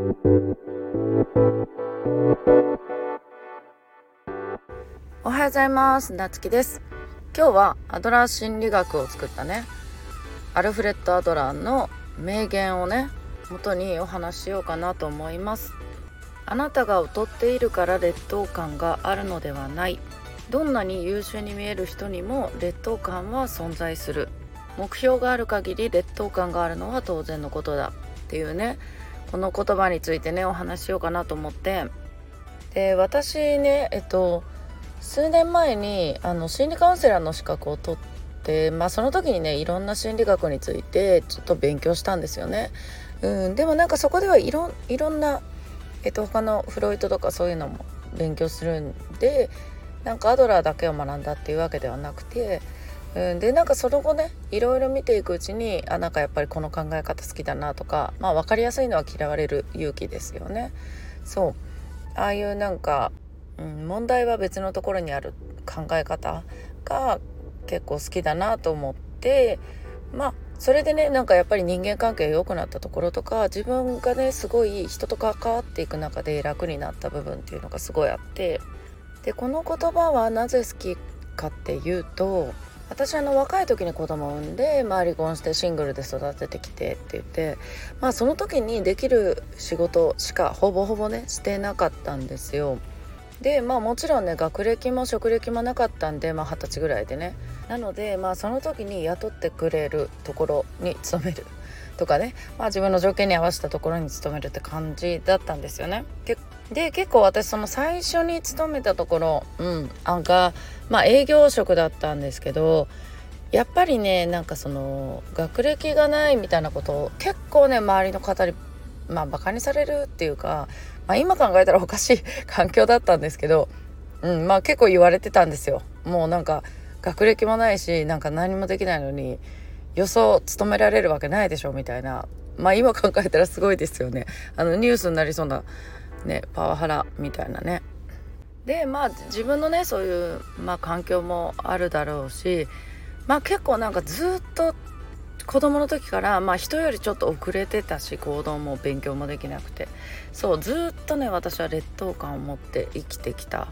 おはようございます。なつきです。今日はアドラー心理学を作ったねアルフレッド・アドラーの名言をね元にお話ししようかなと思います。あなたが劣っているから劣等感があるのではない。どんなに優秀に見える人にも劣等感は存在する。目標がある限り劣等感があるのは当然のことだ。っていうねこの言葉についてねお話しようかなと思ってで私ねえっと数年前にあの心理カウンセラーの資格を取ってまあその時にねいろんな心理学についてちょっと勉強したんですよね。うん、でもなんかそこではいろいろんな、えっと、他のフロイトとかそういうのも勉強するんでなんかアドラーだけを学んだっていうわけではなくて、うん、でなんかその後ねいろいろ見ていくうちにあなんかやっぱりこの考え方好きだなとかまあ分かりやすいのは嫌われる勇気ですよね。そうああいうなんか、うん、問題は別のところにある考え方が結構好きだなと思ってまあそれでねなんかやっぱり人間関係が良くなったところとか自分がねすごい人と関わっていく中で楽になった部分っていうのがすごいあってでこの言葉はなぜ好きかっていうと私あの若い時に子供を産んで、まあ、離婚してシングルで育ててきてって言って、まあ、その時にできる仕事しかほぼほぼねしてなかったんですよ。でまあもちろんね学歴も職歴もなかったんでまあ二十歳ぐらいでねなのでまあその時に雇ってくれるところに勤めるとかね、まあ、自分の条件に合わせたところに勤めるって感じだったんですよね。で結構私その最初に勤めたところ、うん、あが、まあ、営業職だったんですけどやっぱりねなんかその学歴がないみたいなことを結構ね周りの方にまあバカにされるっていうか、まあ、今考えたらおかしい 環境だったんですけど、うん、まあ結構言われてたんですよ。もうなんか学歴もないしなんか何もできないのに予想務められるわけないでしょみたいなまあ今考えたらすごいですよね。あのニュースになりそうなねパワハラみたいなね。でまあ自分のねそういう、まあ、環境もあるだろうしまあ結構なんかずっと子供の時からまあ人よりちょっと遅れてたし行動も勉強もできなくて。そうずっとね私は劣等感を持って生きてきた、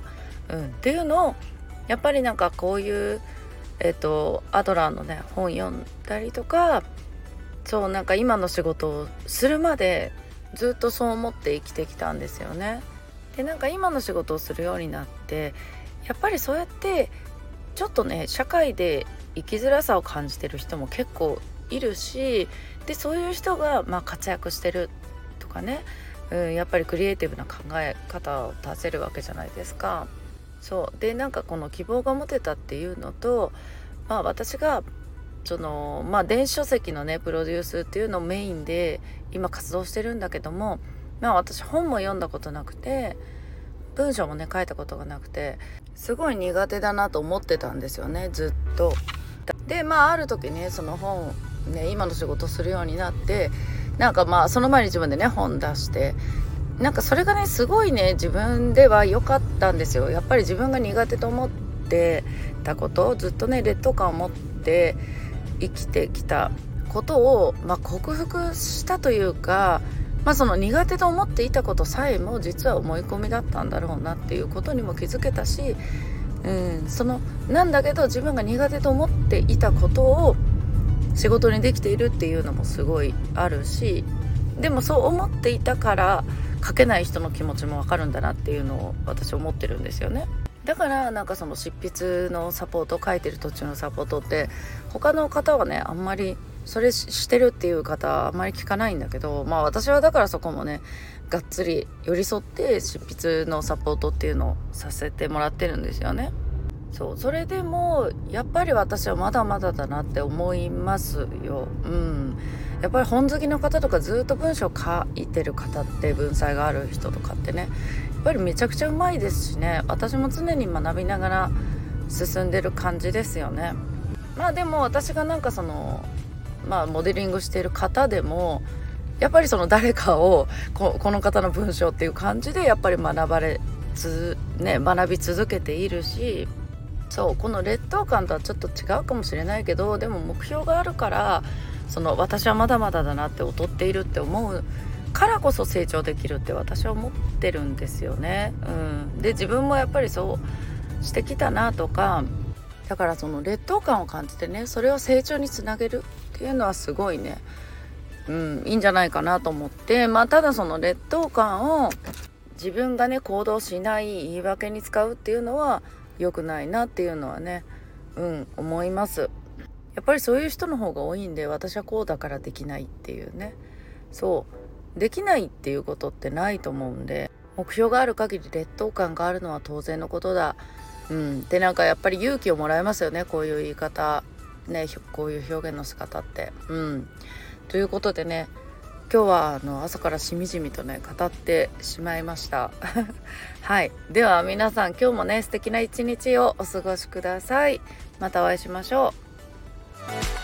うん、っていうのをやっぱりなんかこういうえっ、とアドラーのね本読んだりとかそうなんか今の仕事をするまでずっとそう思って生きてきたんですよね。でなんか今の仕事をするようになってやっぱりそうやってちょっとね社会で生きづらさを感じてる人も結構いるしでそういう人がまあ活躍してるとかね、うん、やっぱりクリエイティブな考え方を出せるわけじゃないですか。そうでなんかこの希望が持てたっていうのと、まあ、私がそのまあ電子書籍のねプロデュースっていうのをメインで今活動してるんだけどもまあ私本も読んだことなくて文章もね書いたことがなくてすごい苦手だなと思ってたんですよねずっと。でまあある時ねその本ね今の仕事するようになってなんかまあその前に自分でね本出してなんかそれがねすごいね自分では良かったんですよやっぱり自分が苦手と思ってたことをずっとね劣等感を持って生きてきたことを、まあ、克服したというか、まあ、その苦手と思っていたことさえも実は思い込みだったんだろうなっていうことにも気づけたし、うん、そのなんだけど自分が苦手と思っていたことを仕事にできているっていうのもすごいあるしでもそう思っていたから書けない人の気持ちもわかるんだなっていうのを私思ってるんですよね。だからなんかその執筆のサポート書いてる途中のサポートって他の方はねあんまりそれしてるっていう方あんまり聞かないんだけどまあ私はだからそこもねがっつり寄り添って執筆のサポートっていうのをさせてもらってるんですよね。そうそれでもやっぱり私はまだまだだなって思いますよ。うん、やっぱり本好きの方とかずっと文章書いてる方って文才がある人とかってねぱりめちゃくちゃうまいですしね私も常に学びながら進んでる感じですよね。まあでも私がなんかそのまあモデリングしている方でもやっぱりその誰かをこの方の文章っていう感じでやっぱり学ばれつ、ね、学び続けているしそうこの劣等感とはちょっと違うかもしれないけどでも目標があるからその私はまだまだだなって劣っているって思うからこそ成長できるって私は思ってるんですよね。うん、で自分もやっぱりそうしてきたなとかだからその劣等感を感じてねそれを成長につなげるっていうのはすごいね、うん、いいんじゃないかなと思ってまあただその劣等感を自分がね行動しない言い訳に使うっていうのは良くないなっていうのはねうん思います。やっぱりそういう人の方が多いんで私はこうだからできないっていうね。そう。できないっていうことってないと思うんで目標がある限り劣等感があるのは当然のことだ。うん。でなんかやっぱり勇気をもらえますよね。こういう言い方。ねこういう表現の仕方って。うん。ということでね今日はあの朝からしみじみとね語ってしまいました。はい。では皆さん今日もね素敵な一日をお過ごしください。またお会いしましょう。